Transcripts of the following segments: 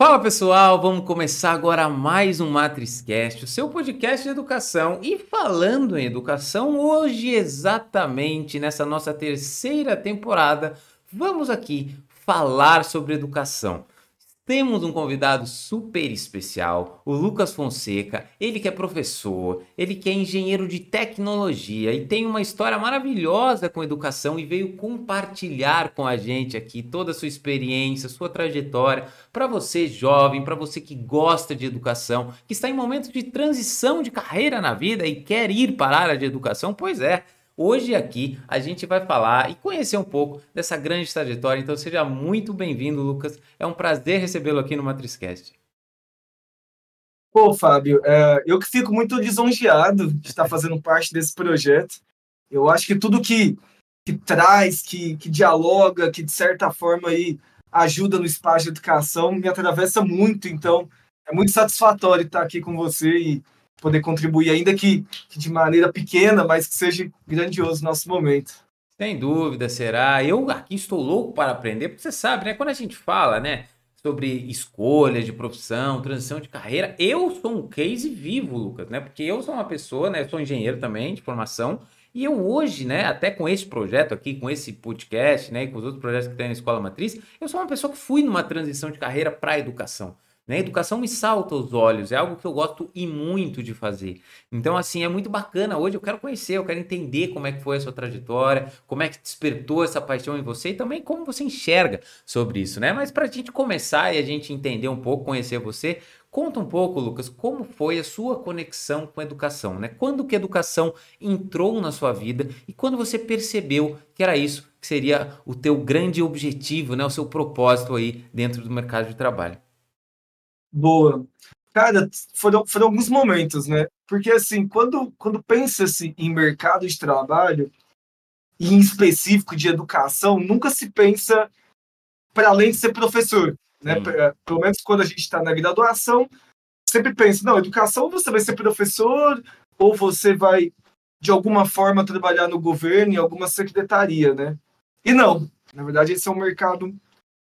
Fala pessoal, vamos começar agora mais um MatrizCast, o seu podcast de educação. E falando em educação, hoje exatamente nessa nossa terceira temporada, vamos aqui falar sobre educação. Temos um convidado super especial, o Lucas Fonseca. Ele que é professor, ele que é engenheiro de tecnologia e tem uma história maravilhosa com educação e veio compartilhar com a gente aqui toda a sua experiência, sua trajetória, para você jovem, para você que gosta de educação, que está em momento de transição de carreira na vida e quer ir para a área de educação. Pois é, Hoje aqui a gente vai falar e conhecer um pouco dessa grande trajetória. Então seja muito bem-vindo, Lucas. É um prazer recebê-lo aqui no Matrizcast. Pô, Fábio, é, eu que fico muito lisonjeado de estar fazendo parte desse projeto. Eu acho que tudo que, que traz, que, que dialoga, que de certa forma aí ajuda no espaço de educação me atravessa muito. Então é muito satisfatório estar aqui com você e poder contribuir, ainda que, que, de maneira pequena, mas que seja grandioso no nosso momento. Sem dúvida, será. Eu aqui estou louco para aprender, porque você sabe, né? Quando a gente fala, né? Sobre escolhas de profissão, transição de carreira, eu sou um case vivo, Lucas, né? Porque eu sou uma pessoa, né? Eu sou engenheiro também de formação, e eu hoje, né, até com esse projeto aqui, com esse podcast, né, e com os outros projetos que tem na Escola Matriz, eu sou uma pessoa que fui numa transição de carreira para a educação. Né? Educação me salta os olhos, é algo que eu gosto e muito de fazer. Então, assim, é muito bacana. Hoje eu quero conhecer, eu quero entender como é que foi a sua trajetória, como é que despertou essa paixão em você e também como você enxerga sobre isso, né? Mas para a gente começar e a gente entender um pouco, conhecer você, conta um pouco, Lucas, como foi a sua conexão com a educação, né? Quando que a educação entrou na sua vida e quando você percebeu que era isso que seria o teu grande objetivo, né? O seu propósito aí dentro do mercado de trabalho. Boa. Cara, foram, foram alguns momentos, né? Porque, assim, quando, quando pensa-se em mercado de trabalho, e em específico de educação, nunca se pensa para além de ser professor, né? Pelo menos quando a gente está na graduação, sempre pensa, não, educação você vai ser professor ou você vai, de alguma forma, trabalhar no governo, em alguma secretaria, né? E não, na verdade, esse é um mercado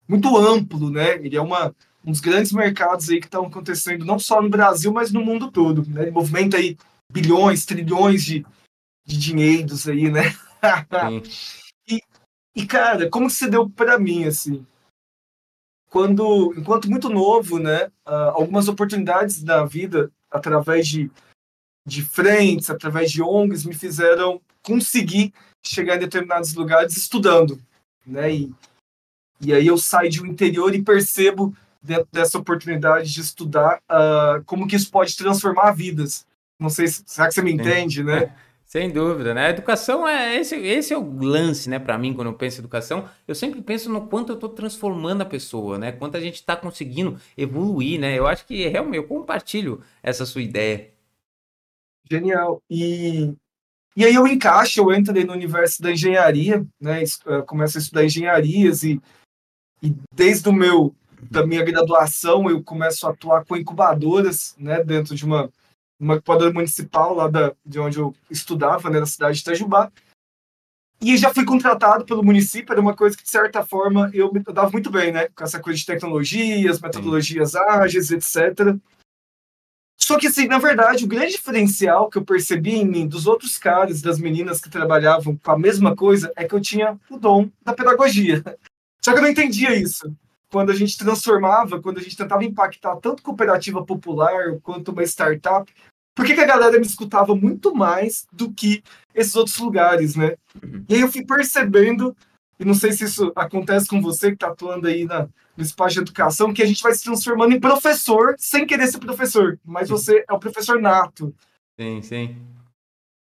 muito amplo, né? Ele é uma dos grandes mercados aí que estão acontecendo não só no Brasil, mas no mundo todo. Né? Ele movimenta aí bilhões, trilhões de, de dinheiros aí, né? e, e, cara, como se deu para mim, assim? Quando, enquanto muito novo, né? Uh, algumas oportunidades da vida, através de, de frentes, através de ONGs, me fizeram conseguir chegar em determinados lugares estudando, né? E, e aí eu saio de um interior e percebo dentro dessa oportunidade de estudar uh, como que isso pode transformar vidas. Não sei se será que você me entende, né? Sem dúvida, né? A educação é esse, esse é o lance, né? Para mim, quando eu penso em educação, eu sempre penso no quanto eu estou transformando a pessoa, né? Quanto a gente está conseguindo evoluir, né? Eu acho que realmente eu compartilho essa sua ideia. Genial. E, e aí eu encaixo, eu entrei no universo da engenharia, né? Ah, começo a estudar engenharias e, e desde o meu da minha graduação, eu começo a atuar com incubadoras, né, dentro de uma, uma incubadora municipal lá da, de onde eu estudava, né, na cidade de Itajubá. E já fui contratado pelo município, era uma coisa que, de certa forma, eu me dava muito bem, né, com essa coisa de tecnologias, metodologias Sim. ágeis, etc. Só que, assim, na verdade, o grande diferencial que eu percebi em mim dos outros caras, das meninas que trabalhavam com a mesma coisa, é que eu tinha o dom da pedagogia. Só que eu não entendia isso quando a gente transformava, quando a gente tentava impactar tanto cooperativa popular quanto uma startup, por que, que a galera me escutava muito mais do que esses outros lugares, né? Uhum. E aí eu fui percebendo, e não sei se isso acontece com você que está atuando aí na, no espaço de educação, que a gente vai se transformando em professor sem querer ser professor, mas você é o professor nato. Sim, sim.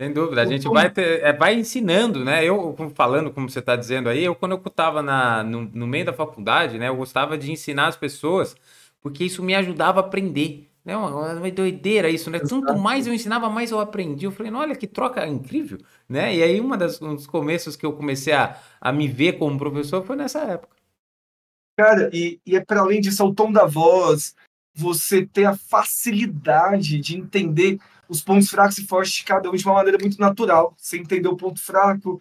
Sem dúvida, a gente vai, ter, é, vai ensinando, né? Eu, falando como você está dizendo aí, eu quando eu estava no, no meio da faculdade, né? Eu gostava de ensinar as pessoas, porque isso me ajudava a aprender. Né? Uma, uma doideira isso, né? Tanto mais eu ensinava, mais eu aprendi. Eu falei, olha que troca incrível, né? E aí uma das, um dos começos que eu comecei a, a me ver como professor foi nessa época. Cara, e, e é para além disso, é o tom da voz, você ter a facilidade de entender os pontos fracos e fortes de cada um de uma maneira muito natural. Você entender o ponto fraco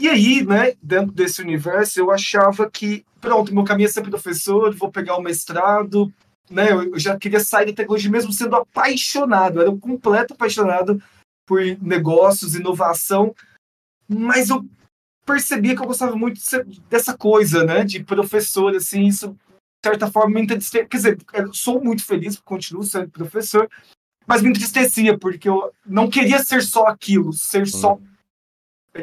E aí, né, dentro desse universo, eu achava que, pronto, meu caminho é ser professor, vou pegar o mestrado, né, eu já queria sair da tecnologia mesmo sendo apaixonado, era um completo apaixonado por negócios, inovação, mas eu percebia que eu gostava muito dessa coisa, né, de professor, assim, isso, de certa forma, me entristecia, quer dizer, sou muito feliz, continuo sendo professor, mas me entristecia, porque eu não queria ser só aquilo, ser só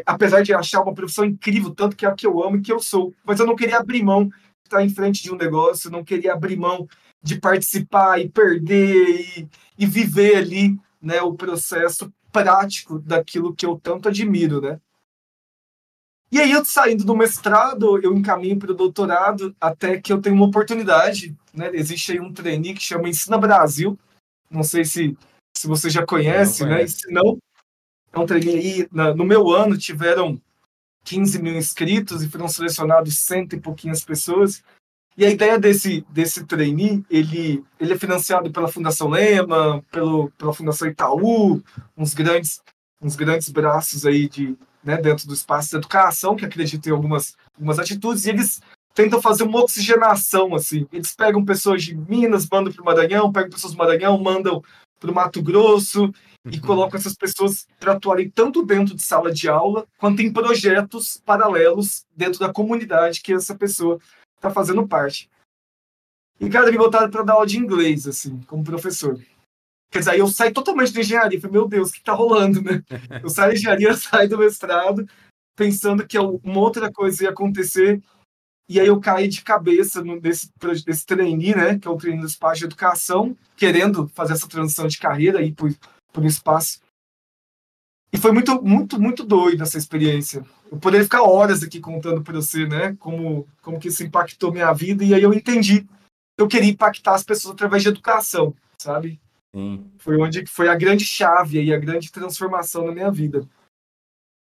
apesar de achar uma profissão incrível, tanto que é a que eu amo e que eu sou, mas eu não queria abrir mão de estar em frente de um negócio, não queria abrir mão de participar e perder e, e viver ali né, o processo prático daquilo que eu tanto admiro, né? E aí, eu saindo do mestrado, eu encaminho para o doutorado até que eu tenho uma oportunidade, né? Existe aí um trainee que chama Ensina Brasil, não sei se, se você já conhece, né? E se não, é um trainee aí, no meu ano tiveram 15 mil inscritos e foram selecionados cento e pouquinhas pessoas. E a ideia desse, desse trainee, ele, ele é financiado pela Fundação Lema, pelo, pela Fundação Itaú, uns grandes, uns grandes braços aí de, né, dentro do espaço de educação, que acreditam em algumas, algumas atitudes, e eles tentam fazer uma oxigenação, assim. Eles pegam pessoas de Minas, mandam para o Maranhão, pegam pessoas do Maranhão, mandam para o Mato Grosso, e uhum. colocam essas pessoas para atuarem tanto dentro de sala de aula, quanto em projetos paralelos dentro da comunidade que essa pessoa tá fazendo parte. E, cara, me botaram para dar aula de inglês, assim, como professor. Quer dizer, aí eu saí totalmente da engenharia. Falei, meu Deus, o que tá rolando, né? Eu saio da engenharia, saio do mestrado, pensando que uma outra coisa ia acontecer. E aí eu caí de cabeça nesse, nesse trainee, né? Que é o trainee do espaço de educação, querendo fazer essa transição de carreira aí por, por espaço. E foi muito, muito, muito doido essa experiência. Eu poderia ficar horas aqui contando para você, né? Como, como que isso impactou minha vida. E aí eu entendi que eu queria impactar as pessoas através de educação, sabe? Sim. Foi onde foi a grande chave e a grande transformação na minha vida.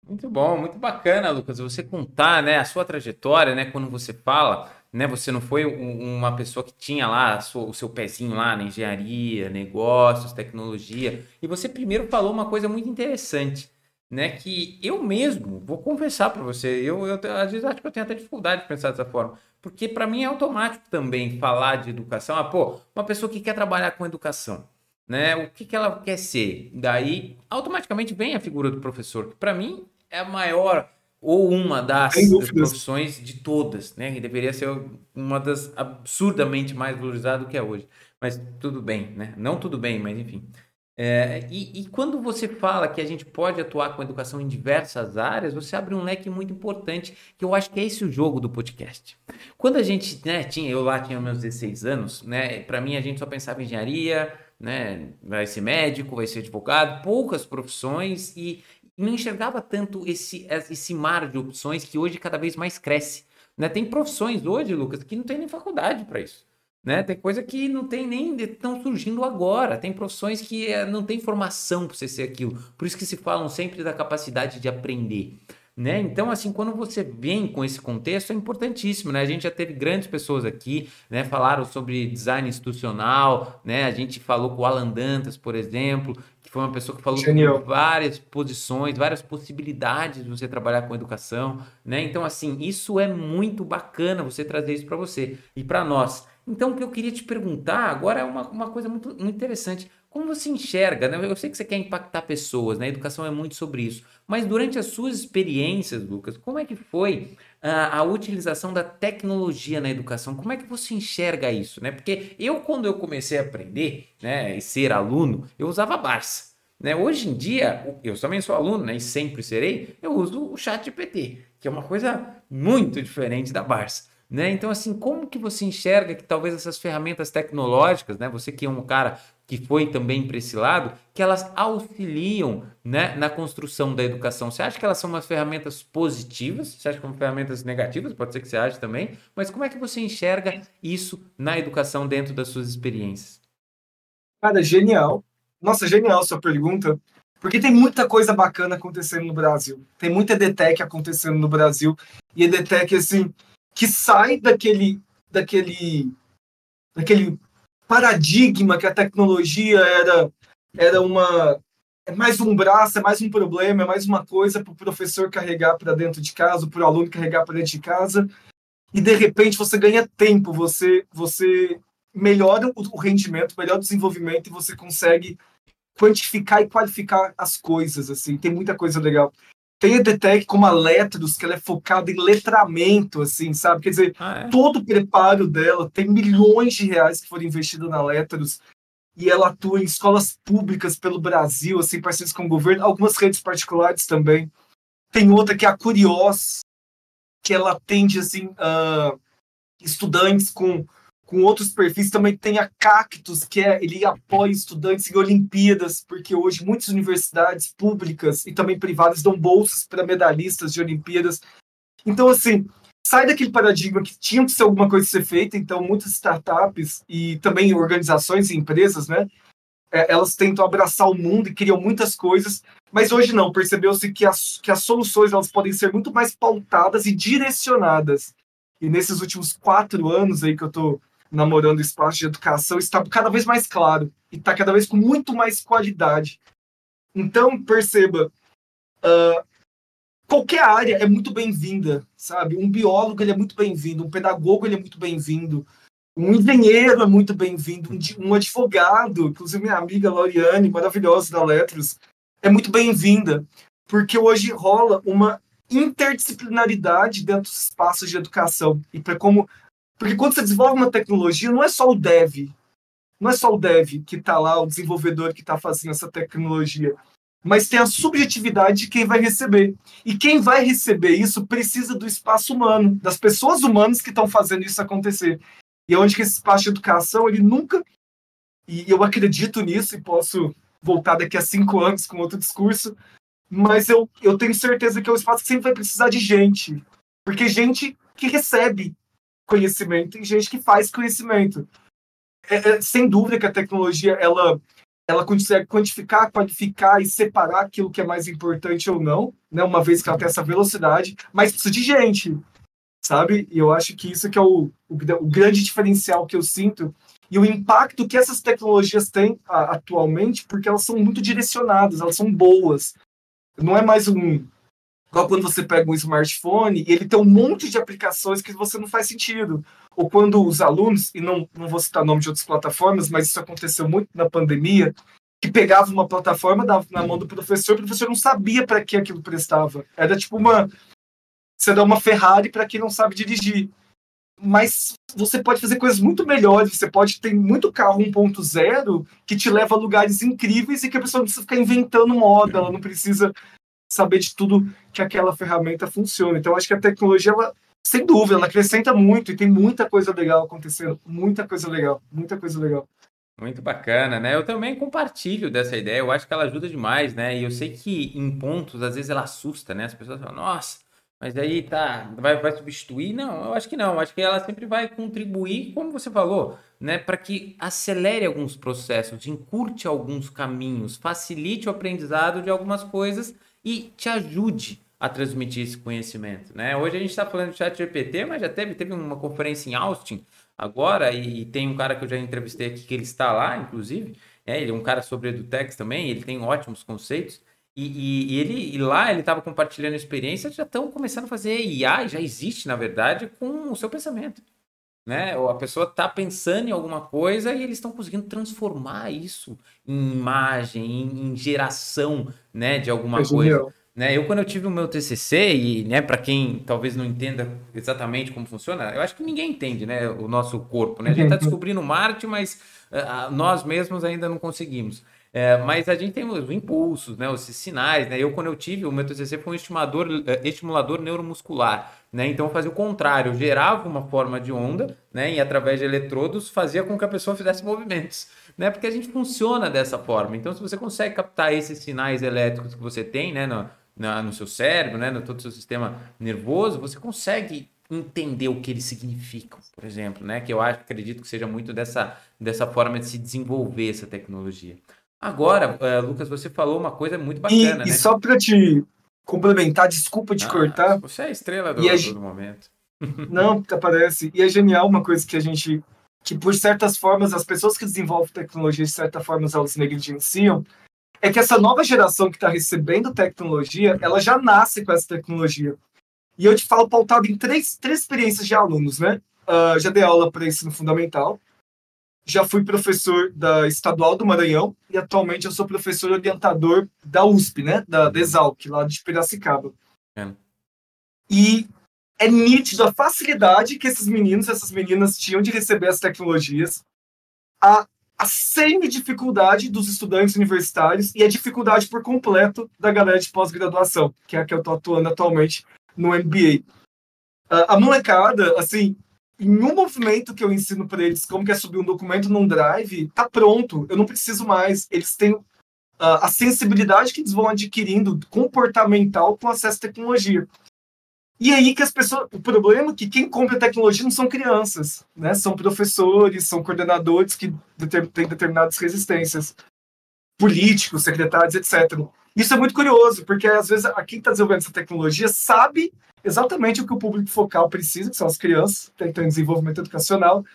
Muito bom, muito bacana, Lucas. Você contar, né, a sua trajetória, né, quando você fala né? Você não foi um, uma pessoa que tinha lá o seu pezinho lá na engenharia, negócios, tecnologia. E você primeiro falou uma coisa muito interessante, né? Que eu mesmo vou confessar para você, eu, eu às vezes acho que eu tenho até dificuldade de pensar dessa forma, porque para mim é automático também falar de educação. Ah, pô, uma pessoa que quer trabalhar com educação. Né? O que, que ela quer ser? Daí, automaticamente vem a figura do professor, que para mim é a maior ou uma das profissões de todas, né? Que deveria ser uma das absurdamente mais valorizadas do que é hoje. Mas tudo bem, né? Não tudo bem, mas enfim. É, e, e, quando você fala que a gente pode atuar com educação em diversas áreas, você abre um leque muito importante, que eu acho que é esse o jogo do podcast. Quando a gente né, tinha, eu lá tinha meus 16 anos, né? Para mim a gente só pensava em engenharia, né? Vai ser médico, vai ser advogado, poucas profissões e não enxergava tanto esse, esse mar de opções que hoje cada vez mais cresce. Né? Tem profissões hoje, Lucas, que não tem nem faculdade para isso. Né? Tem coisa que não tem nem estão surgindo agora. Tem profissões que é, não tem formação para você ser aquilo. Por isso que se falam sempre da capacidade de aprender. Né? Então, assim, quando você vem com esse contexto, é importantíssimo, né? A gente já teve grandes pessoas aqui, né? Falaram sobre design institucional, né? A gente falou com o Alan Dantas, por exemplo, foi uma pessoa que falou Genial. várias posições, várias possibilidades de você trabalhar com educação, né? Então, assim, isso é muito bacana você trazer isso para você e para nós. Então, o que eu queria te perguntar agora é uma, uma coisa muito, muito interessante. Como você enxerga, né? Eu sei que você quer impactar pessoas, né? A educação é muito sobre isso. Mas durante as suas experiências, Lucas, como é que foi a, utilização da tecnologia na educação? Como é que você enxerga isso, né? Porque eu, quando eu comecei a aprender, né, e ser aluno, eu usava Barça. Né? Hoje em dia, eu também sou aluno, né, e sempre serei, eu uso o chat GPT, que é uma coisa muito diferente da Barça. Né? Então, assim, como que você enxerga que talvez essas ferramentas tecnológicas, né? Você que é um cara que foi também para esse lado, que elas auxiliam né, na construção da educação. Você acha que elas são umas ferramentas positivas? Você acha que são ferramentas negativas? Pode ser que você ache também. Mas como é que você enxerga isso na educação dentro das suas experiências? Cara, genial. Nossa, genial sua pergunta. Porque tem muita coisa bacana acontecendo no Brasil. Tem muita EDTEC acontecendo no Brasil. E EDTEC, assim, que sai daquele, daquele, daquele paradigma que a tecnologia era, era uma é mais um braço, é mais um problema, é mais uma coisa para o professor carregar para dentro de casa, para o aluno carregar para dentro de casa. E de repente você ganha tempo, você você melhora o rendimento, melhora o desenvolvimento e você consegue quantificar e qualificar as coisas, assim, tem muita coisa legal. Tem a EDTEC como a Letros, que ela é focada em letramento, assim, sabe? Quer dizer, ah, é? todo o preparo dela tem milhões de reais que foram investidos na Letros e ela atua em escolas públicas pelo Brasil, assim, parceiros com o governo, algumas redes particulares também. Tem outra que é a Curios, que ela atende, assim, uh, estudantes com com outros perfis. Também tem a Cactus, que é, ele apoia estudantes em Olimpíadas, porque hoje muitas universidades públicas e também privadas dão bolsas para medalhistas de Olimpíadas. Então, assim, sai daquele paradigma que tinha que ser alguma coisa ser feita, então muitas startups e também organizações e empresas, né, é, elas tentam abraçar o mundo e criam muitas coisas, mas hoje não, percebeu-se que as, que as soluções elas podem ser muito mais pautadas e direcionadas. E nesses últimos quatro anos aí que eu estou namorando o espaço de educação está cada vez mais claro e está cada vez com muito mais qualidade. Então, perceba, uh, qualquer área é muito bem-vinda, sabe? Um biólogo ele é muito bem-vindo, um pedagogo ele é muito bem-vindo, um engenheiro é muito bem-vindo, um, advogado, inclusive minha amiga Lauriane, maravilhosa da Letras, é muito bem-vinda, porque hoje rola uma interdisciplinaridade dentro dos espaços de educação e para como porque quando você desenvolve uma tecnologia, não é só o dev, não é só o dev que está lá, o desenvolvedor que está fazendo essa tecnologia, mas tem a subjetividade de quem vai receber. E quem vai receber isso precisa do espaço humano, das pessoas humanas que estão fazendo isso acontecer. E é onde que esse espaço de educação, ele nunca. E eu acredito nisso e posso voltar daqui a cinco anos com outro discurso, mas eu, eu tenho certeza que é um espaço que sempre vai precisar de gente. Porque gente que recebe conhecimento e gente que faz conhecimento. É, é, sem dúvida que a tecnologia ela ela consegue quantificar, qualificar e separar aquilo que é mais importante ou não, né? Uma vez que ela tem essa velocidade, mas precisa de gente, sabe? E eu acho que isso que é o, o, o grande diferencial que eu sinto e o impacto que essas tecnologias têm a, atualmente, porque elas são muito direcionadas, elas são boas. Não é mais um Igual quando você pega um smartphone e ele tem um monte de aplicações que você não faz sentido. Ou quando os alunos, e não, não vou citar nome de outras plataformas, mas isso aconteceu muito na pandemia, que pegava uma plataforma, dava na mão do professor, o professor não sabia para que aquilo prestava. Era tipo uma. Você dá uma Ferrari para quem não sabe dirigir. Mas você pode fazer coisas muito melhores, você pode ter muito carro 1.0 que te leva a lugares incríveis e que a pessoa não precisa ficar inventando moda, ela não precisa saber de tudo que aquela ferramenta funciona. Então, acho que a tecnologia, ela, sem dúvida, ela acrescenta muito e tem muita coisa legal acontecendo. Muita coisa legal, muita coisa legal. Muito bacana, né? Eu também compartilho dessa ideia, eu acho que ela ajuda demais, né? E eu sei que em pontos, às vezes ela assusta, né? As pessoas falam, nossa, mas aí tá, vai, vai substituir? Não, eu acho que não. Eu acho que ela sempre vai contribuir, como você falou, né? Para que acelere alguns processos, encurte alguns caminhos, facilite o aprendizado de algumas coisas e te ajude a transmitir esse conhecimento, né? Hoje a gente está falando de chat GPT, mas já teve, teve uma conferência em Austin agora e, e, tem um cara que eu já entrevistei aqui que ele está lá, inclusive, é, ele é um cara sobre EduTex também, ele tem ótimos conceitos e, e, e ele e lá ele estava compartilhando experiências, já estão começando a fazer IA, já existe na verdade, com o seu pensamento né? Ou a pessoa está pensando em alguma coisa e eles estão conseguindo transformar isso em imagem, em, em geração, né, de alguma coisa. Né? Eu quando eu tive o meu TCC e, né, para quem talvez não entenda exatamente como funciona, eu acho que ninguém entende, né, o nosso corpo, né? A gente está descobrindo Marte, mas uh, nós mesmos ainda não conseguimos. É, mas a gente tem os impulsos, né, os sinais, né? Eu, quando eu tive, o meu TCC foi um estimulador, é, estimulador neuromuscular, né? Então, eu fazia o contrário, eu gerava uma forma de onda, né? E através de eletrodos fazia com que a pessoa fizesse movimentos, né? Porque a gente funciona dessa forma. Então, se você consegue captar esses sinais elétricos que você tem, né? No, na, no seu cérebro, né? No todo o seu sistema nervoso, você consegue entender o que eles significam, por exemplo, né? Que eu acho, acredito que seja muito dessa, dessa forma de se desenvolver essa tecnologia. Agora, uh, Lucas, você falou uma coisa muito bacana, e, né? E só para te complementar, desculpa te ah, cortar. Você é a estrela do, do momento. Não, aparece. E é genial uma coisa que a gente, que por certas formas, as pessoas que desenvolvem tecnologia, de certa forma, elas negligenciam, é que essa nova geração que está recebendo tecnologia, ela já nasce com essa tecnologia. E eu te falo pautado em três, três experiências de alunos, né? Uh, já dei aula para ensino fundamental, já fui professor da Estadual do Maranhão e atualmente eu sou professor orientador da USP, né? Da, da Exalc, lá de Piracicaba. É. E é nítido a facilidade que esses meninos, essas meninas tinham de receber as tecnologias, a, a semi-dificuldade dos estudantes universitários e a dificuldade por completo da galera de pós-graduação, que é a que eu estou atuando atualmente no MBA. Uh, a molecada, assim, em um movimento que eu ensino para eles como que é subir um documento num drive, tá pronto, eu não preciso mais. Eles têm uh, a sensibilidade que eles vão adquirindo comportamental com acesso à tecnologia. E aí que as pessoas. O problema é que quem compra tecnologia não são crianças, né? São professores, são coordenadores que têm determinadas resistências, políticos, secretários, etc. Isso é muito curioso, porque às vezes quem está desenvolvendo essa tecnologia sabe exatamente o que o público focal precisa, que são as crianças, que estão em desenvolvimento educacional,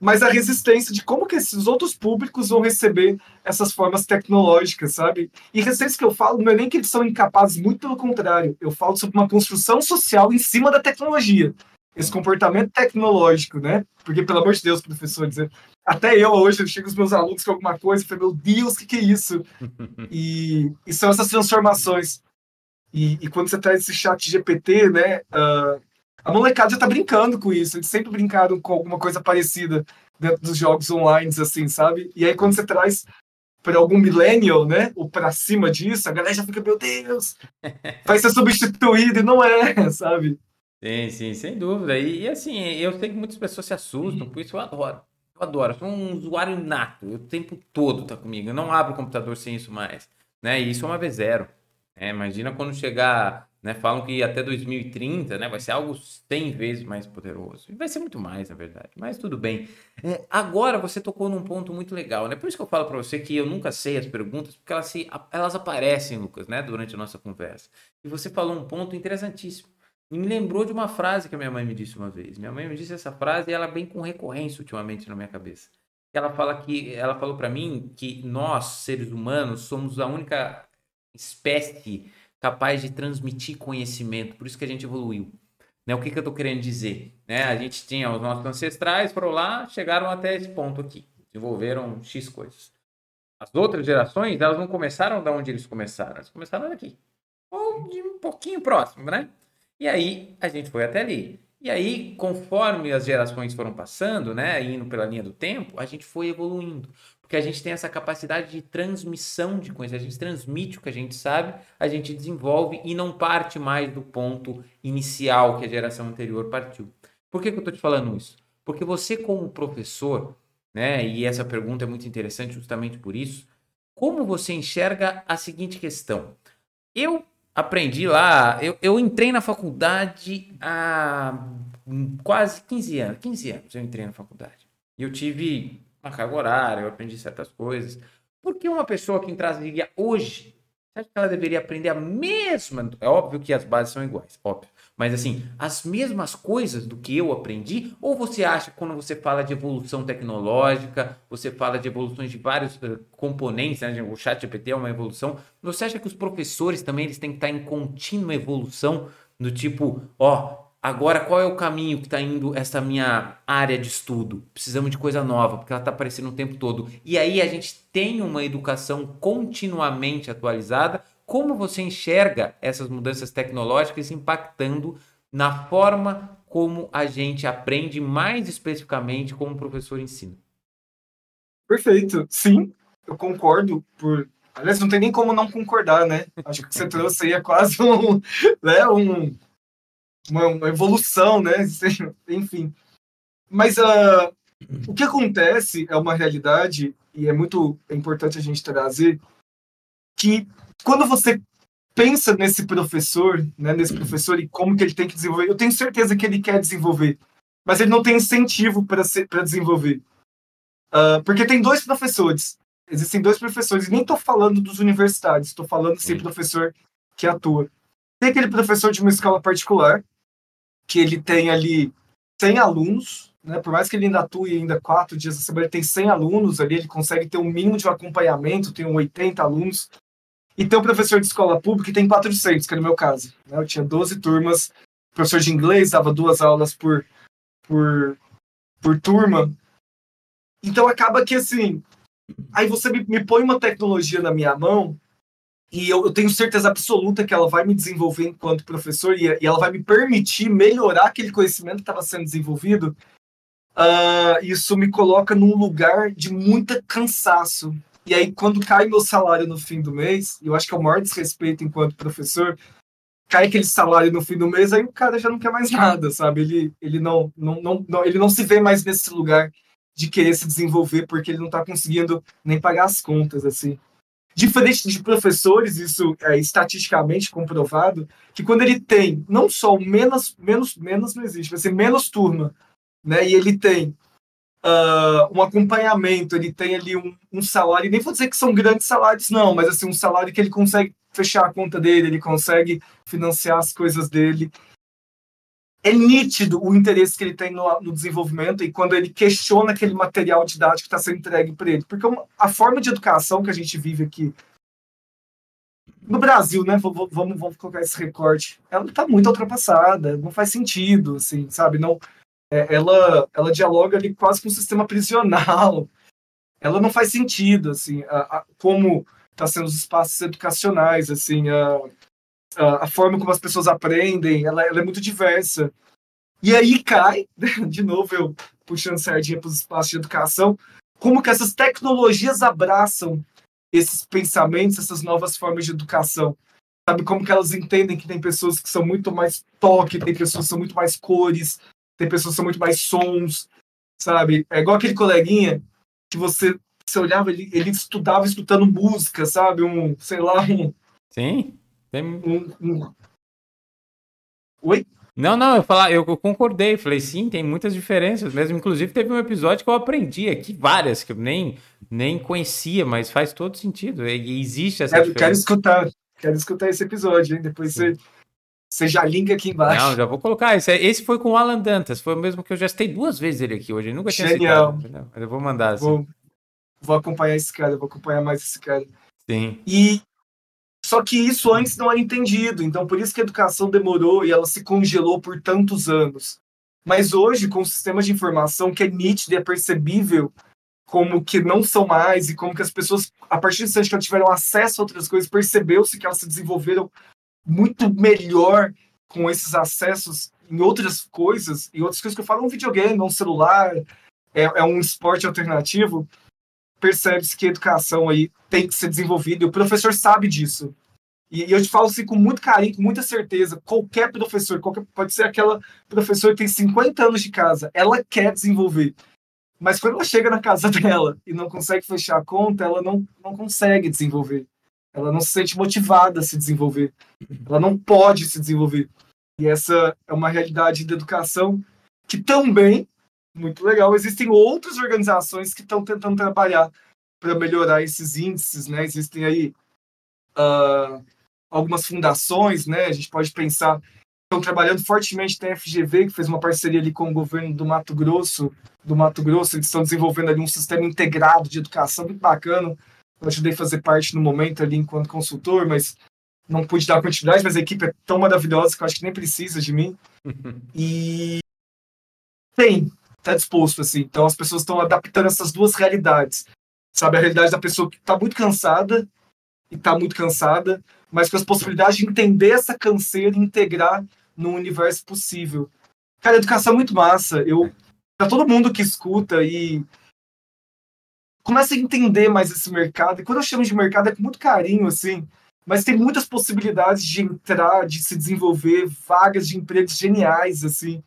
mas a resistência de como que esses outros públicos vão receber essas formas tecnológicas, sabe? E resistência que eu falo não é nem que eles são incapazes, muito pelo contrário, eu falo sobre uma construção social em cima da tecnologia. Esse comportamento tecnológico, né? Porque, pelo amor de Deus, professor, dizer, até eu hoje, eu chego os meus alunos com alguma coisa e falo, meu Deus, o que, que é isso? e, e são essas transformações. E, e, quando você traz esse chat GPT, né, uh, a molecada já tá brincando com isso. Eles sempre brincaram com alguma coisa parecida dentro dos jogos online, assim, sabe? E aí quando você traz para algum millennial, né, ou para cima disso, a galera já fica, meu Deus, vai ser substituído e não é, sabe? Sim, sim, sem dúvida. E, e assim, eu sei que muitas pessoas se assustam, por isso eu adoro. Eu adoro, eu sou um usuário nato, o tempo todo tá comigo. Eu não abro o computador sem isso mais. Né? E isso é uma vez zero. É, imagina quando chegar, né, falam que até 2030, né, vai ser algo 100 vezes mais poderoso. E vai ser muito mais, na verdade. Mas tudo bem. É, agora você tocou num ponto muito legal, né? Por isso que eu falo para você que eu nunca sei as perguntas, porque elas, se, elas aparecem, Lucas, né, durante a nossa conversa. E você falou um ponto interessantíssimo. E me lembrou de uma frase que a minha mãe me disse uma vez. Minha mãe me disse essa frase e ela vem com recorrência ultimamente na minha cabeça. Ela fala que ela falou para mim que nós, seres humanos, somos a única espécie capaz de transmitir conhecimento. Por isso que a gente evoluiu. Né? O que, que eu estou querendo dizer? Né? A gente tinha os nossos ancestrais, foram lá, chegaram até esse ponto aqui. Desenvolveram X coisas. As outras gerações, elas não começaram da onde eles começaram. Elas começaram daqui. Ou de um pouquinho próximo, né? E aí, a gente foi até ali. E aí, conforme as gerações foram passando, né, indo pela linha do tempo, a gente foi evoluindo. Porque a gente tem essa capacidade de transmissão de coisas, a gente transmite o que a gente sabe, a gente desenvolve e não parte mais do ponto inicial que a geração anterior partiu. Por que, que eu estou te falando isso? Porque você, como professor, né, e essa pergunta é muito interessante justamente por isso, como você enxerga a seguinte questão? Eu aprendi lá, eu, eu entrei na faculdade há quase 15 anos, 15 anos eu entrei na faculdade. Eu tive uma carga horária, eu aprendi certas coisas. Por que uma pessoa que entraria hoje, você acha que ela deveria aprender a mesma? É óbvio que as bases são iguais, óbvio. Mas assim, as mesmas coisas do que eu aprendi? Ou você acha que quando você fala de evolução tecnológica, você fala de evoluções de vários uh, componentes, né? o chat GPT é uma evolução, você acha que os professores também eles têm que estar em contínua evolução, do tipo, ó, Agora, qual é o caminho que está indo essa minha área de estudo? Precisamos de coisa nova, porque ela está aparecendo o tempo todo. E aí a gente tem uma educação continuamente atualizada. Como você enxerga essas mudanças tecnológicas impactando na forma como a gente aprende, mais especificamente como o professor ensina? Perfeito. Sim, eu concordo por Aliás, não tem nem como não concordar, né? Acho que você trouxe aí é quase um, né, um, uma, uma evolução, né? Enfim. Mas uh, o que acontece é uma realidade, e é muito importante a gente trazer, que quando você pensa nesse professor, né, nesse professor e como que ele tem que desenvolver, eu tenho certeza que ele quer desenvolver, mas ele não tem incentivo para desenvolver. Uh, porque tem dois professores, existem dois professores, e nem estou falando dos universitários, estou falando desse professor que atua. Tem aquele professor de uma escola particular, que ele tem ali 100 alunos, né? por mais que ele ainda atue ainda quatro dias na semana, ele tem 100 alunos ali, ele consegue ter um mínimo de acompanhamento, tem 80 alunos, e tem professor de escola pública que tem 400, que era o meu caso. Né? Eu tinha 12 turmas, professor de inglês, dava duas aulas por, por, por turma. Então acaba que assim, aí você me, me põe uma tecnologia na minha mão e eu, eu, tenho certeza absoluta que ela vai me desenvolver enquanto professor e, e ela vai me permitir melhorar aquele conhecimento que estava sendo desenvolvido. Uh, isso me coloca num lugar de muito cansaço. E aí, quando cai meu salário no fim do mês, eu acho que é o maior desrespeito enquanto professor, cai aquele salário no fim do mês, aí o cara já não quer mais nada, sabe? Ele, ele, não, não, não, não ele não se vê mais nesse lugar de querer se desenvolver porque ele não está conseguindo nem pagar as contas, assim. Diferente de professores, isso é estatisticamente comprovado, que quando ele tem não só menos, menos, menos não existe, vai ser menos turma, né? E ele tem uh, um acompanhamento, ele tem ali um, um salário, nem vou dizer que são grandes salários, não, mas assim, um salário que ele consegue fechar a conta dele, ele consegue financiar as coisas dele. É nítido o interesse que ele tem no, no desenvolvimento e quando ele questiona aquele material didático que está sendo entregue para ele. Porque a forma de educação que a gente vive aqui no Brasil, né? Vamos, vamos colocar esse recorte. Ela está muito ultrapassada, não faz sentido, assim, sabe? Não, é, ela, ela dialoga ali quase com o sistema prisional. Ela não faz sentido, assim, a, a, como está sendo os espaços educacionais, assim, a, a, forma como as pessoas aprendem, ela, ela é muito diversa. E aí cai, de novo eu puxando sardinha para os espaços de educação, como que essas tecnologias abraçam esses pensamentos, essas novas formas de educação. Sabe como que elas entendem que tem pessoas que são muito mais toque, tem pessoas que são muito mais cores, tem pessoas que são muito mais sons, sabe? É igual aquele coleguinha que você, você olhava, ele, ele estudava escutando música, sabe? Um, sei lá, um. Sim. Tem... Um, um... Oi? Não, não, eu, falar, eu, eu concordei, falei sim, tem muitas diferenças mesmo. Inclusive, teve um episódio que eu aprendi aqui, várias, que eu nem, nem conhecia, mas faz todo sentido. Existe essa quero, quero escutar, quero escutar esse episódio, hein? Depois sim. você você já linka aqui embaixo. Não, já vou colocar. Esse, esse foi com o Alan Dantas. Foi o mesmo que eu já citei duas vezes ele aqui hoje. Nunca tinha Genial. citado. Mas eu vou mandar. Assim. Vou, vou acompanhar esse cara, vou acompanhar mais esse cara. Sim. E só que isso antes não era entendido. Então, por isso que a educação demorou e ela se congelou por tantos anos. Mas hoje, com sistemas de informação que é nítido e é percebível como que não são mais e como que as pessoas, a partir de que tiveram acesso a outras coisas, percebeu-se que elas se desenvolveram muito melhor com esses acessos em outras coisas, e outras coisas que eu falo, um videogame, um celular, é, é um esporte alternativo, percebe-se que a educação aí tem que ser desenvolvida, e o professor sabe disso. E, e eu te falo assim com muito carinho, com muita certeza, qualquer professor, qualquer, pode ser aquela professora que tem 50 anos de casa, ela quer desenvolver. Mas quando ela chega na casa dela e não consegue fechar a conta, ela não, não consegue desenvolver. Ela não se sente motivada a se desenvolver. Ela não pode se desenvolver. E essa é uma realidade da educação que também, muito legal, existem outras organizações que estão tentando trabalhar para melhorar esses índices, né? Existem aí uh, algumas fundações, né? A gente pode pensar estão trabalhando fortemente tem a FGV, que fez uma parceria ali com o governo do Mato Grosso, do Mato Grosso, eles estão desenvolvendo ali um sistema integrado de educação muito bacana ajudei a fazer parte no momento ali enquanto consultor, mas não pude dar continuidade, mas a equipe é tão maravilhosa que eu acho que nem precisa de mim. e tem, tá disposto, assim. Então as pessoas estão adaptando essas duas realidades. Sabe, a realidade da pessoa que tá muito cansada e tá muito cansada, mas com as possibilidades de entender essa canseira e integrar no universo possível. Cara, a educação é muito massa. Eu, pra todo mundo que escuta e começa a entender mais esse mercado. E quando eu chamo de mercado é com muito carinho, assim, mas tem muitas possibilidades de entrar, de se desenvolver, vagas de empregos geniais, assim,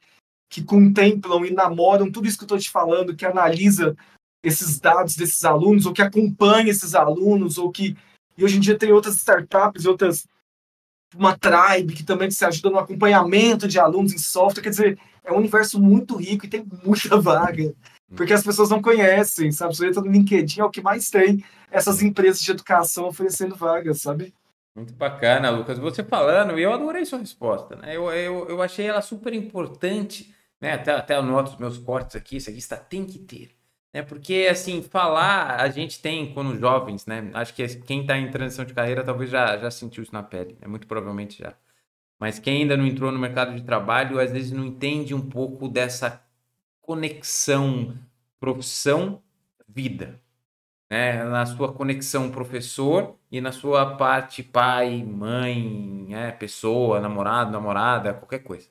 que contemplam e namoram tudo isso que eu estou te falando, que analisa esses dados desses alunos, ou que acompanha esses alunos, ou que. E hoje em dia tem outras startups, outras. Uma tribe que também se ajuda no acompanhamento de alunos em software. Quer dizer, é um universo muito rico e tem muita vaga porque as pessoas não conhecem, sabe? Você entra no LinkedIn, é o que mais tem essas empresas de educação oferecendo vagas, sabe? Muito bacana, Lucas. Você falando, e eu adorei sua resposta, né? Eu, eu, eu achei ela super importante, né? Até, até eu os meus cortes aqui, esse aqui está tem que ter. É porque, assim, falar, a gente tem, quando jovens, né? Acho que quem está em transição de carreira talvez já, já sentiu isso na pele, é muito provavelmente já. Mas quem ainda não entrou no mercado de trabalho, às vezes não entende um pouco dessa conexão profissão-vida. Né? Na sua conexão professor e na sua parte pai, mãe, né? pessoa, namorado, namorada, qualquer coisa.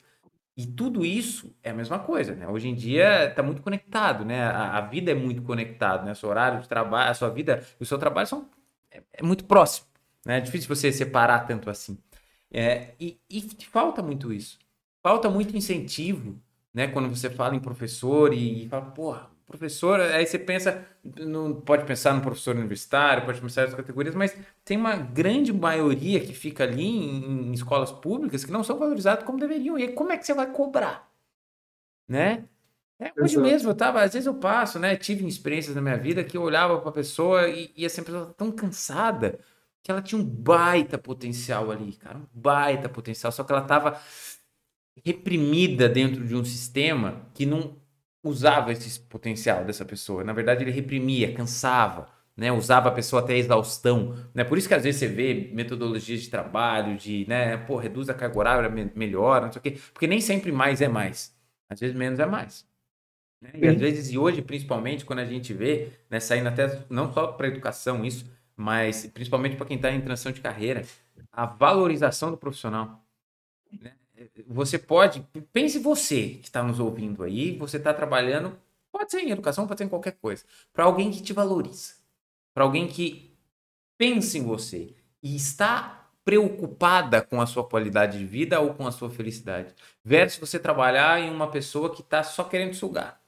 E tudo isso é a mesma coisa, né? Hoje em dia está muito conectado, né? A, a, vida é muito conectada, né? O seu horário de trabalho, a sua vida o seu trabalho são é, é muito próximo, né? É difícil você separar tanto assim. É, e, e falta muito isso. Falta muito incentivo, né? Quando você fala em professor e, e fala, porra, professor, aí você pensa, no, pode pensar no professor universitário, pode pensar em outras categorias, mas tem uma grande maioria que fica ali em, em escolas públicas que não são valorizados como deveriam. E aí, como é que você vai cobrar? Né? É, hoje Exato. mesmo eu tava, às vezes eu passo, né? Tive experiências na minha vida que eu olhava para a pessoa e, e assim, a pessoa tão cansada que ela tinha um baita potencial ali, cara, um baita potencial, só que ela tava reprimida dentro de um sistema que não usava esse potencial dessa pessoa. Na verdade, ele reprimia, cansava, né? Usava a pessoa até a exaustão, né? Por isso que às vezes você vê metodologias de trabalho, de, né, pô, reduz a carga horária, melhora, não sei o quê, porque nem sempre mais é mais. Às vezes menos é mais. Né? E às vezes, e hoje, principalmente, quando a gente vê, né, saindo até não só para educação isso, mas principalmente para quem está em transição de carreira, a valorização do profissional. Né? Você pode, pense você que está nos ouvindo aí, você está trabalhando, pode ser em educação, pode ser em qualquer coisa, para alguém que te valoriza, para alguém que pensa em você e está preocupada com a sua qualidade de vida ou com a sua felicidade, versus você trabalhar em uma pessoa que está só querendo sugar,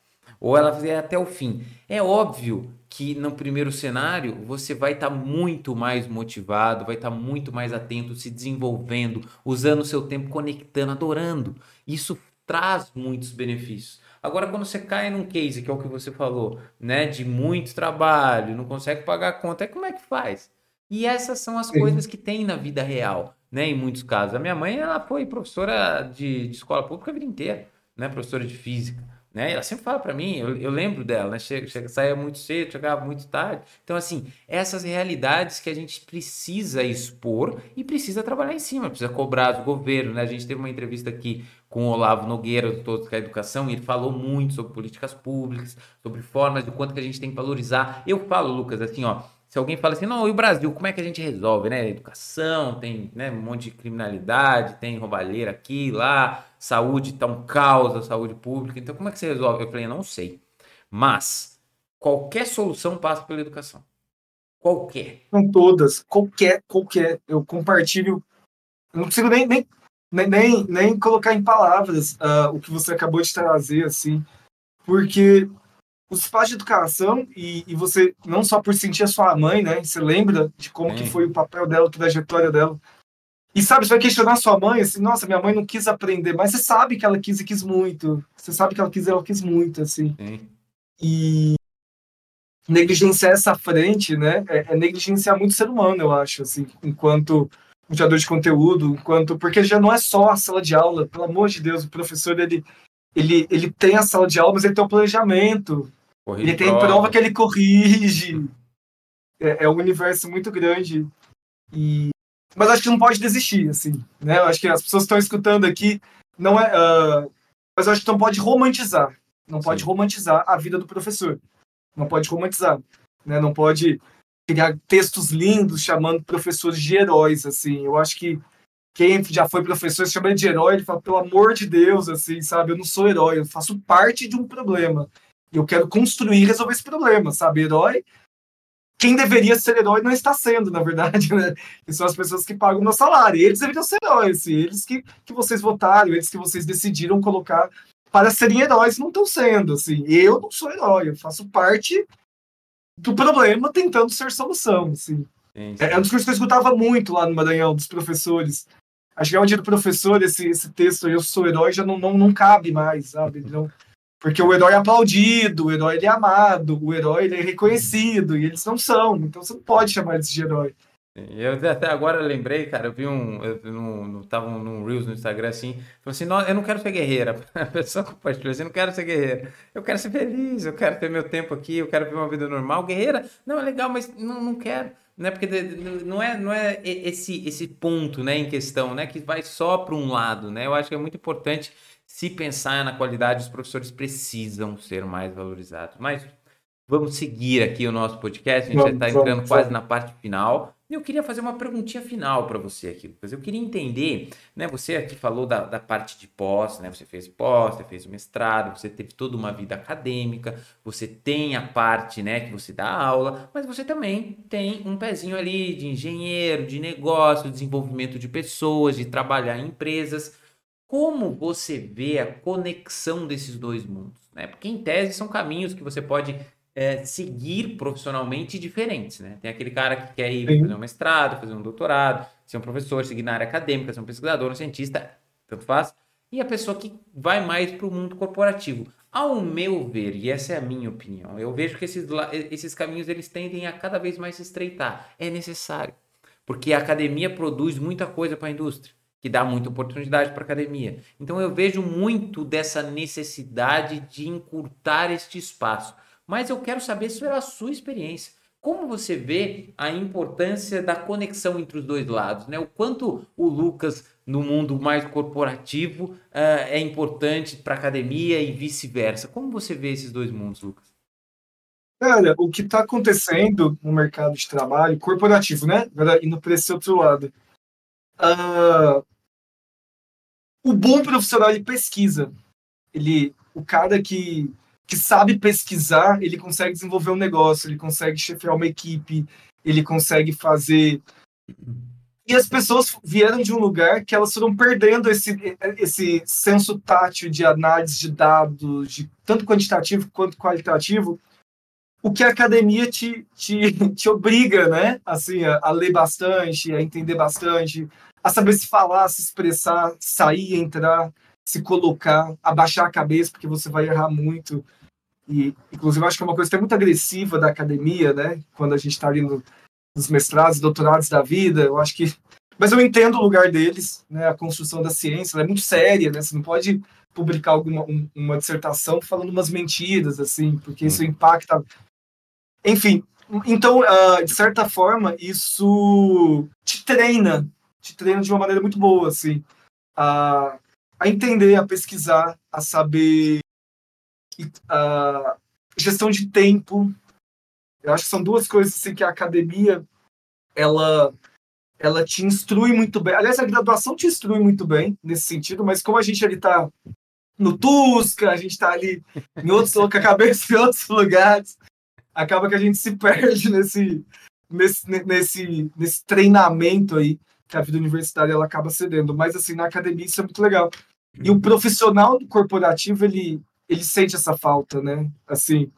ou ela vai até o fim. É óbvio que no primeiro cenário você vai estar tá muito mais motivado, vai estar tá muito mais atento, se desenvolvendo, usando o seu tempo, conectando, adorando. Isso traz muitos benefícios. Agora, quando você cai num case, que é o que você falou, né, de muito trabalho, não consegue pagar a conta, é como é que faz? E essas são as Sim. coisas que tem na vida real, né, em muitos casos. A minha mãe, ela foi professora de, de escola pública a vida inteira, né, professora de física. Né? Ela sempre fala para mim, eu, eu, lembro dela, né? Chega, chega, saía muito cedo, chegava muito tarde. Então, assim, essas realidades que a gente precisa expor e precisa trabalhar em cima, precisa cobrar do governo, né? A gente teve uma entrevista aqui com o Olavo Nogueira, do Todos da Educação, e ele falou muito sobre políticas públicas, sobre formas de quanto que a gente tem que valorizar. Eu falo, Lucas, assim, ó, se alguém fala assim, não, e o Brasil, como é que a gente resolve, né? Educação, tem né, um monte de criminalidade, tem roubalheira aqui, lá, saúde tá um caos, a saúde pública, então como é que você resolve? Eu falei, não sei. Mas qualquer solução passa pela educação. Qualquer. Com todas, qualquer, qualquer. Eu compartilho, eu não consigo nem, nem, nem, nem colocar em palavras uh, o que você acabou de trazer, assim, porque os espaços de educação e, e, você não só por sentir a sua mãe, né? Você lembra de como que foi o papel dela, a trajetória dela. E sabe, você vai questionar sua mãe, assim, nossa, minha mãe não quis aprender, mas você sabe que ela quis e quis muito. Você sabe que ela quis e ela quis muito, assim. Sim. E negligenciar essa frente, né? É, é negligenciar muito o ser humano, eu acho, assim, enquanto criador de conteúdo, enquanto porque já não é só a sala de aula, pelo amor de Deus, o professor ele ele, ele tem a sala de aula, mas ele tem o planejamento, Corrige ele tem prova. prova que ele corrige. É, é, um universo muito grande. E... Mas acho que não pode desistir, assim. Né? Eu acho que as pessoas que estão escutando aqui não é. Uh... Mas eu acho que não pode romantizar. Não Sim. pode romantizar a vida do professor. Não pode romantizar. Né? Não pode criar textos lindos chamando professores de heróis, assim. Eu acho que quem já foi professor se chama de herói, ele fala, pelo amor de Deus, assim, sabe? Eu não sou herói, eu faço parte de um problema eu quero construir e resolver esse problema, sabe? Herói. Quem deveria ser herói não está sendo, na verdade, né? São as pessoas que pagam o meu salário. Eles deveriam ser heróis, eles que, que vocês votaram, eles que vocês decidiram colocar para serem heróis não estão sendo, assim. Eu não sou herói, eu faço parte do problema tentando ser solução, assim. Sim, sim. É, é um discurso que eu escutava muito lá no Maranhão, dos professores. Acho que é onde do professor esse, esse texto, eu sou herói, já não, não, não cabe mais, sabe? Não, porque o herói é aplaudido, o herói é amado, o herói é reconhecido, e eles não são. Então você não pode chamar eles de herói. Eu até agora lembrei, cara, eu vi um, eu não tava num Reels no Instagram assim, falou assim, eu não quero ser guerreira. A pessoa compartilhou assim, eu não quero ser guerreira. Eu quero ser feliz, eu quero ter meu tempo aqui, eu quero ter uma vida normal. Guerreira, não, é legal, mas não, não quero. Né? Porque não é, não é esse, esse ponto né, em questão, né? Que vai só para um lado, né? Eu acho que é muito importante se pensar na qualidade, os professores precisam ser mais valorizados. Mas vamos seguir aqui o nosso podcast, a gente vamos, já está entrando vamos, quase vamos. na parte final. Eu queria fazer uma perguntinha final para você aqui, Lucas. Eu queria entender, né? Você aqui falou da, da parte de pós, né? Você fez pós, você fez o mestrado, você teve toda uma vida acadêmica, você tem a parte, né, que você dá aula, mas você também tem um pezinho ali de engenheiro, de negócio, desenvolvimento de pessoas, de trabalhar em empresas. Como você vê a conexão desses dois mundos? Né? Porque em tese são caminhos que você pode é, seguir profissionalmente diferentes, né? Tem aquele cara que quer ir Sim. fazer um mestrado, fazer um doutorado, ser um professor, seguir na área acadêmica, ser um pesquisador, um cientista, tanto faz. E a pessoa que vai mais para o mundo corporativo. Ao meu ver, e essa é a minha opinião, eu vejo que esses, esses caminhos eles tendem a cada vez mais se estreitar. É necessário, porque a academia produz muita coisa para a indústria, que dá muita oportunidade para a academia. Então eu vejo muito dessa necessidade de encurtar este espaço mas eu quero saber sobre a sua experiência. Como você vê a importância da conexão entre os dois lados? Né? O quanto o Lucas, no mundo mais corporativo, uh, é importante para a academia e vice-versa. Como você vê esses dois mundos, Lucas? Cara, o que está acontecendo no mercado de trabalho corporativo, né? Indo para esse outro lado. Uh, o bom profissional de pesquisa, ele, o cara que que sabe pesquisar, ele consegue desenvolver um negócio, ele consegue chefiar uma equipe, ele consegue fazer. E as pessoas vieram de um lugar que elas foram perdendo esse, esse senso tátil de análise de dados, de tanto quantitativo quanto qualitativo, o que a academia te, te, te obriga, né? Assim, a, a ler bastante, a entender bastante, a saber se falar, se expressar, sair, entrar se colocar, abaixar a cabeça, porque você vai errar muito. E, inclusive, acho que é uma coisa até muito agressiva da academia, né? Quando a gente está ali no, nos mestrados doutorados da vida, eu acho que. Mas eu entendo o lugar deles, né? A construção da ciência é muito séria, né? Você não pode publicar alguma um, uma dissertação falando umas mentiras, assim, porque isso hum. impacta. Enfim, então, uh, de certa forma, isso te treina, te treina de uma maneira muito boa, assim. Uh, a entender, a pesquisar, a saber a gestão de tempo. Eu acho que são duas coisas assim que a academia ela ela te instrui muito bem. Aliás, a graduação te instrui muito bem nesse sentido, mas como a gente ali está no Tusca, a gente está ali em outros com a cabeça em outros lugares, acaba que a gente se perde nesse nesse nesse nesse treinamento aí que a vida universitária ela acaba cedendo. Mas assim, na academia isso é muito legal. E o profissional do corporativo, ele, ele sente essa falta, né? Assim,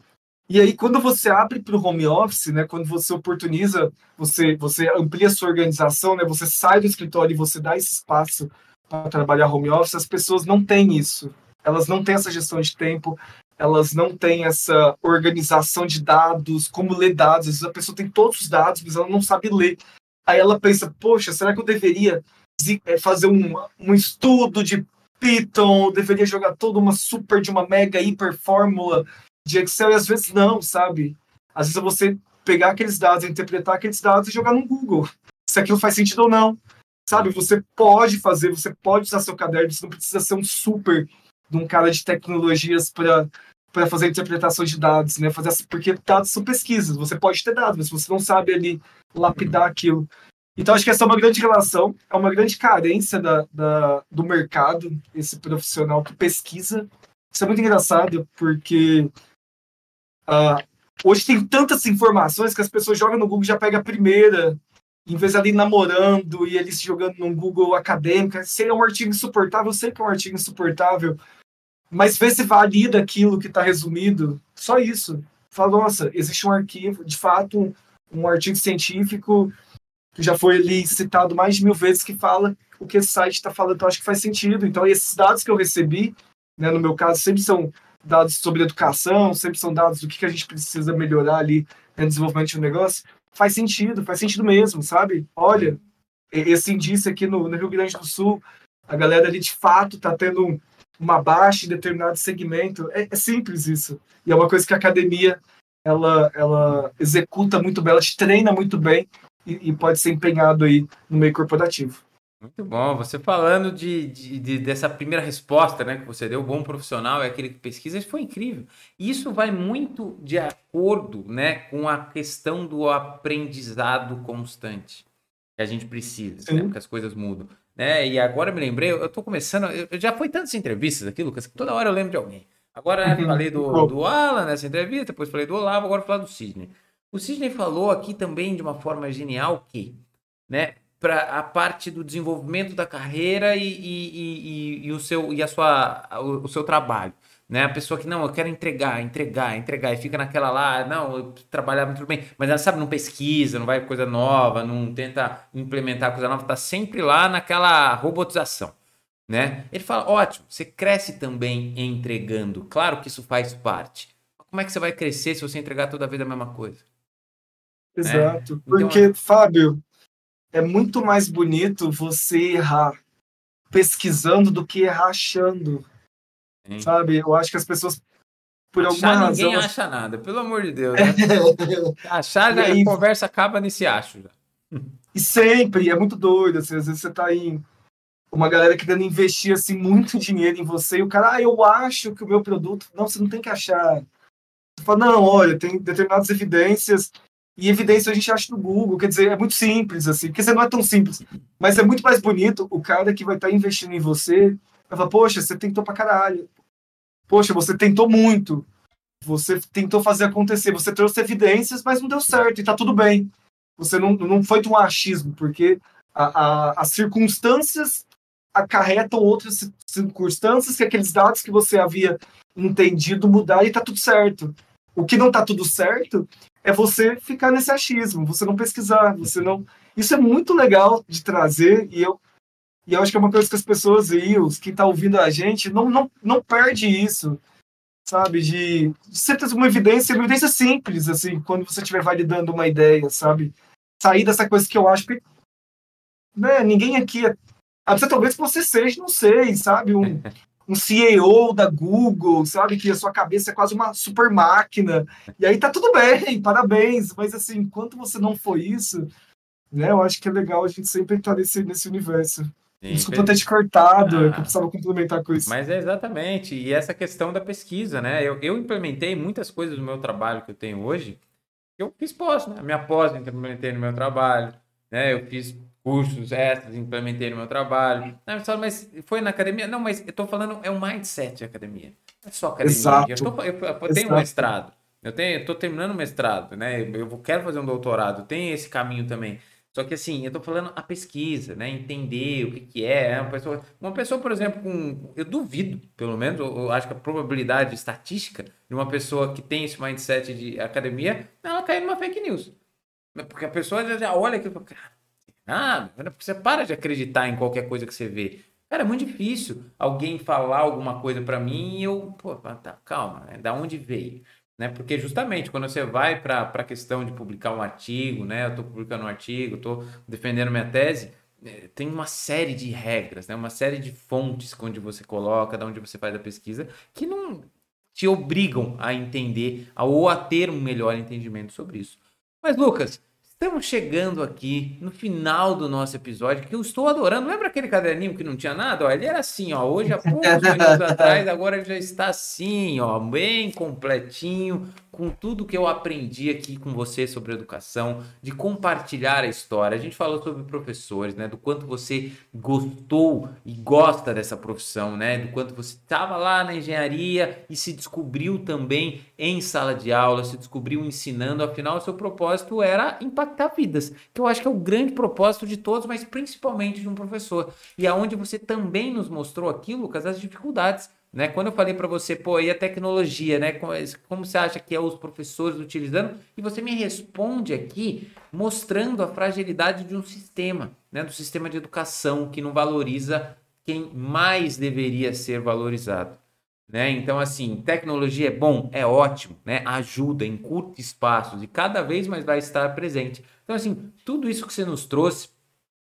e aí, quando você abre para o home office, né, quando você oportuniza, você, você amplia a sua organização, né, você sai do escritório e você dá esse espaço para trabalhar home office, as pessoas não têm isso. Elas não têm essa gestão de tempo, elas não têm essa organização de dados, como ler dados. Às vezes a pessoa tem todos os dados, mas ela não sabe ler. Aí ela pensa, poxa, será que eu deveria eh, fazer um, um estudo de Python, deveria jogar toda uma super de uma mega hiper fórmula de Excel, e às vezes não, sabe? Às vezes é você pegar aqueles dados, interpretar aqueles dados e jogar no Google, se aquilo faz sentido ou não. Sabe, você pode fazer, você pode usar seu caderno, você não precisa ser um super de um cara de tecnologias para para fazer interpretação de dados, né? Fazer porque dados são pesquisas, você pode ter dados, mas você não sabe ali lapidar aquilo. Então, acho que essa é uma grande relação, é uma grande carência da, da, do mercado, esse profissional que pesquisa. Isso é muito engraçado, porque uh, hoje tem tantas informações que as pessoas jogam no Google já pega a primeira, em vez ali namorando e eles jogando no Google acadêmico. Se é um artigo insuportável, eu sei que é um artigo insuportável, mas vê se valida aquilo que está resumido. Só isso. Fala, nossa, existe um arquivo, de fato, um, um artigo científico que já foi ali citado mais de mil vezes, que fala o que esse site está falando, então acho que faz sentido. Então, esses dados que eu recebi, né, no meu caso, sempre são dados sobre educação, sempre são dados do que, que a gente precisa melhorar ali no desenvolvimento de um negócio. faz sentido, faz sentido mesmo, sabe? Olha, esse indício aqui no, no Rio Grande do Sul, a galera ali de fato tá tendo uma baixa em determinado segmento. É, é, simples isso. E é uma coisa que a academia ela, ela executa muito bem, ela te treina muito bem e, e pode ser empenhado aí no meio corporativo. Muito bom. Você falando de, de, de, dessa primeira resposta, né, que você deu, bom profissional é aquele que pesquisa, isso foi incrível. Isso vai muito de acordo, né, com a questão do aprendizado constante que a gente precisa, né, porque as coisas mudam, né? E agora eu me lembrei, eu estou começando, eu, já foi tantas entrevistas aqui, Lucas, que toda hora eu lembro de alguém. Agora uhum. falei do, do Alan nessa entrevista, depois falei do Olavo, agora falar do Sidney. O Sidney falou aqui também de uma forma genial que, né, para a parte do desenvolvimento da carreira e, e, e, e, o seu e a sua o, o, seu trabalho né? A pessoa que não eu quero entregar entregar entregar. E fica naquela lá não eu trabalhar muito bem. Mas ela sabe não pesquisa não vai coisa nova não tenta implementar coisa nova tá sempre lá naquela robotização né? Ele fala ótimo você cresce também entregando. Claro que isso faz parte. Como é que você vai crescer se você entregar toda vez a mesma coisa? Exato, né? porque então, Fábio é muito mais bonito você errar pesquisando do que errar achando. Sim. Sabe? Eu acho que as pessoas, por Achar alguma ninguém razão. acha nada, pelo amor de Deus. Né? Achar, né, aí, a conversa acaba nesse acho. Já. E sempre, é muito doido. Assim, às vezes você tá em uma galera querendo investir assim, muito dinheiro em você, e o cara, ah, eu acho que o meu produto. Não, você não tem que achar. Você fala, não, olha, tem determinadas evidências e evidência a gente acha no Google, quer dizer, é muito simples, assim, porque você não é tão simples, mas é muito mais bonito o cara que vai estar tá investindo em você, vai falar, poxa, você tentou pra caralho, poxa, você tentou muito, você tentou fazer acontecer, você trouxe evidências, mas não deu certo, e tá tudo bem. Você não, não foi um achismo, porque a, a, as circunstâncias acarretam outras circunstâncias que aqueles dados que você havia entendido mudar e tá tudo certo. O que não tá tudo certo é você ficar nesse achismo, você não pesquisar, você não. Isso é muito legal de trazer e eu e eu acho que é uma coisa que as pessoas e os que tá ouvindo a gente não não, não perde isso, sabe? De, de ser uma evidência, uma evidência simples assim, quando você estiver validando uma ideia, sabe? Sair dessa coisa que eu acho que né, ninguém aqui é ah, talvez você seja, não sei, sabe, um, um CEO da Google, sabe? Que a sua cabeça é quase uma super máquina. E aí tá tudo bem, parabéns. Mas assim, enquanto você não foi isso, né? Eu acho que é legal a gente sempre estar nesse, nesse universo. Desculpa ter te cortado, ah, eu precisava complementar com isso. Mas é exatamente. E essa questão da pesquisa, né? Eu, eu implementei muitas coisas no meu trabalho que eu tenho hoje. Eu fiz pós, né? Minha pós eu implementei no meu trabalho, né? Eu fiz cursos extras, implementei no meu trabalho. Não, mas foi na academia? Não, mas eu tô falando, é um mindset de academia. Não é só academia. Exato. Eu, tô, eu, eu tenho um mestrado. Eu tenho, eu tô terminando o mestrado, né? Eu quero fazer um doutorado, tem esse caminho também. Só que assim, eu tô falando a pesquisa, né? Entender o que, que é. Uma pessoa, uma pessoa, por exemplo, com. Eu duvido, pelo menos, eu acho que a probabilidade estatística de uma pessoa que tem esse mindset de academia, ela cair numa fake news. Porque a pessoa já olha aquilo e fala, cara, ah, porque você para de acreditar em qualquer coisa que você vê. Cara, é muito difícil alguém falar alguma coisa para mim e eu, pô, tá, calma, né? da onde veio? Né? Porque justamente quando você vai para a questão de publicar um artigo, né? Eu estou publicando um artigo, estou defendendo minha tese, é, tem uma série de regras, né? Uma série de fontes onde você coloca, de onde você faz a pesquisa, que não te obrigam a entender ou a ter um melhor entendimento sobre isso. Mas Lucas, Estamos chegando aqui no final do nosso episódio, que eu estou adorando. Lembra aquele caderninho que não tinha nada? Ó, ele era assim, ó. Hoje, há poucos minutos atrás, agora já está assim, ó, bem completinho, com tudo que eu aprendi aqui com você sobre educação, de compartilhar a história. A gente falou sobre professores, né? Do quanto você gostou e gosta dessa profissão, né? Do quanto você estava lá na engenharia e se descobriu também em sala de aula, se descobriu ensinando. Afinal, o seu propósito era impactar vidas, que eu acho que é o grande propósito de todos, mas principalmente de um professor. E aonde você também nos mostrou aqui, Lucas, as dificuldades né? Quando eu falei para você, pô, e a tecnologia, né? Como você acha que é os professores utilizando? E você me responde aqui mostrando a fragilidade de um sistema, né? Do sistema de educação que não valoriza quem mais deveria ser valorizado. Né? Então, assim, tecnologia é bom, é ótimo, né? Ajuda em espaços e cada vez mais vai estar presente. Então, assim, tudo isso que você nos trouxe,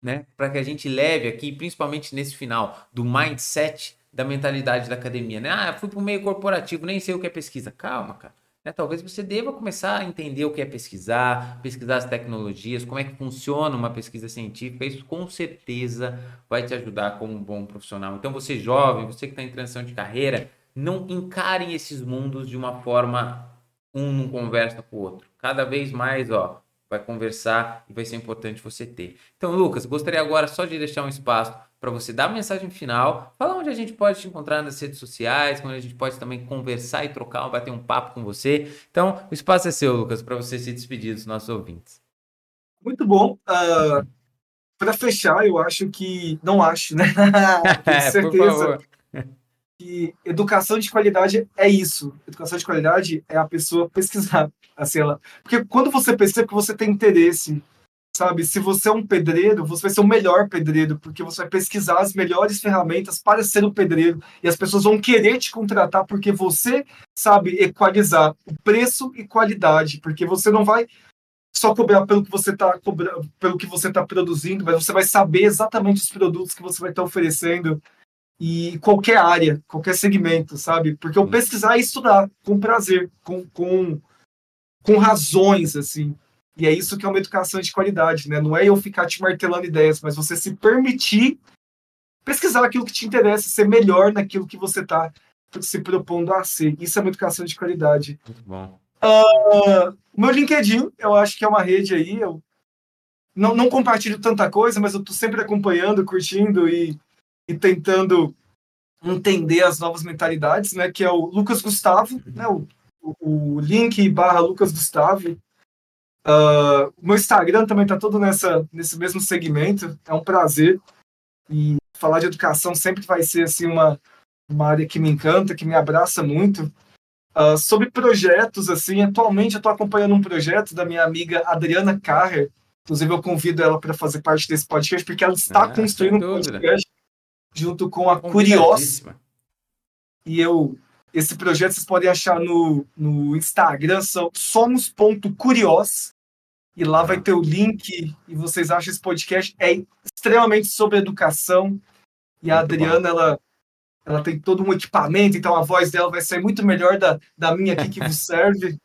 né, para que a gente leve aqui, principalmente nesse final, do mindset da mentalidade da academia, né? Ah, fui para o meio corporativo, nem sei o que é pesquisa. Calma, cara. Né? Talvez você deva começar a entender o que é pesquisar, pesquisar as tecnologias, como é que funciona uma pesquisa científica. Isso com certeza vai te ajudar como um bom profissional. Então, você jovem, você que está em transição de carreira, não encarem esses mundos de uma forma um não conversa com o outro. Cada vez mais, ó, vai conversar e vai ser importante você ter. Então, Lucas, gostaria agora só de deixar um espaço para você dar a mensagem final, falar onde a gente pode te encontrar nas redes sociais, onde a gente pode também conversar e trocar, bater um papo com você. Então, o espaço é seu, Lucas, para você se despedir dos nossos ouvintes. Muito bom. Uh, ah, para fechar, eu acho que. Não acho, né? Tenho certeza que educação de qualidade é isso. Educação de qualidade é a pessoa pesquisar. Assim, ela... Porque quando você percebe que você tem interesse sabe? Se você é um pedreiro, você vai ser o melhor pedreiro, porque você vai pesquisar as melhores ferramentas para ser um pedreiro e as pessoas vão querer te contratar porque você sabe equalizar o preço e qualidade, porque você não vai só cobrar pelo que você está pelo que você está produzindo, mas você vai saber exatamente os produtos que você vai estar tá oferecendo e qualquer área, qualquer segmento, sabe? Porque o pesquisar é estudar com prazer, com, com, com razões, assim. E é isso que é uma educação de qualidade, né? Não é eu ficar te martelando ideias, mas você se permitir pesquisar aquilo que te interessa, ser melhor naquilo que você está se propondo a ser. Isso é uma educação de qualidade. Muito bom. Uh, o meu LinkedIn, eu acho que é uma rede aí. Eu não, não compartilho tanta coisa, mas eu estou sempre acompanhando, curtindo e, e tentando entender as novas mentalidades, né? Que é o Lucas Gustavo, né? O, o, o link barra Lucas Gustavo Uh, o meu Instagram também está todo nessa, nesse mesmo segmento. É um prazer. E falar de educação sempre vai ser assim, uma, uma área que me encanta, que me abraça muito. Uh, sobre projetos, assim, atualmente eu estou acompanhando um projeto da minha amiga Adriana Carrer. Inclusive, eu convido ela para fazer parte desse podcast, porque ela está ah, construindo um podcast junto com a Curios. E eu esse projeto vocês podem achar no, no Instagram, somos.curios. E lá vai ter o link e vocês acham esse podcast é extremamente sobre educação. E a Adriana, ela, ela tem todo um equipamento, então a voz dela vai ser muito melhor da, da minha aqui que vos serve.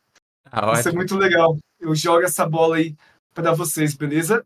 ah, vai ser muito legal. Eu jogo essa bola aí para vocês, beleza?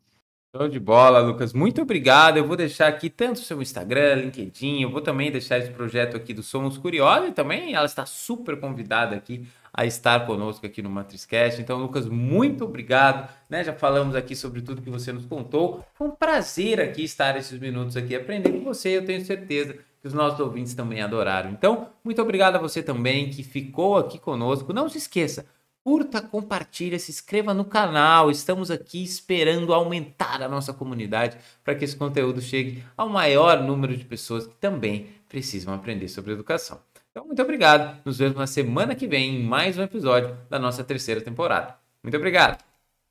Show de bola, Lucas. Muito obrigado. Eu vou deixar aqui tanto o seu Instagram, LinkedIn, eu vou também deixar esse projeto aqui do Somos Curiosos e também ela está super convidada aqui a estar conosco aqui no Matrizcast. Então, Lucas, muito obrigado. Né? Já falamos aqui sobre tudo que você nos contou. Foi um prazer aqui estar esses minutos aqui aprendendo com você. Eu tenho certeza que os nossos ouvintes também adoraram. Então, muito obrigado a você também que ficou aqui conosco. Não se esqueça, Curta, compartilha, se inscreva no canal. Estamos aqui esperando aumentar a nossa comunidade para que esse conteúdo chegue ao maior número de pessoas que também precisam aprender sobre educação. Então, muito obrigado. Nos vemos na semana que vem em mais um episódio da nossa terceira temporada. Muito obrigado.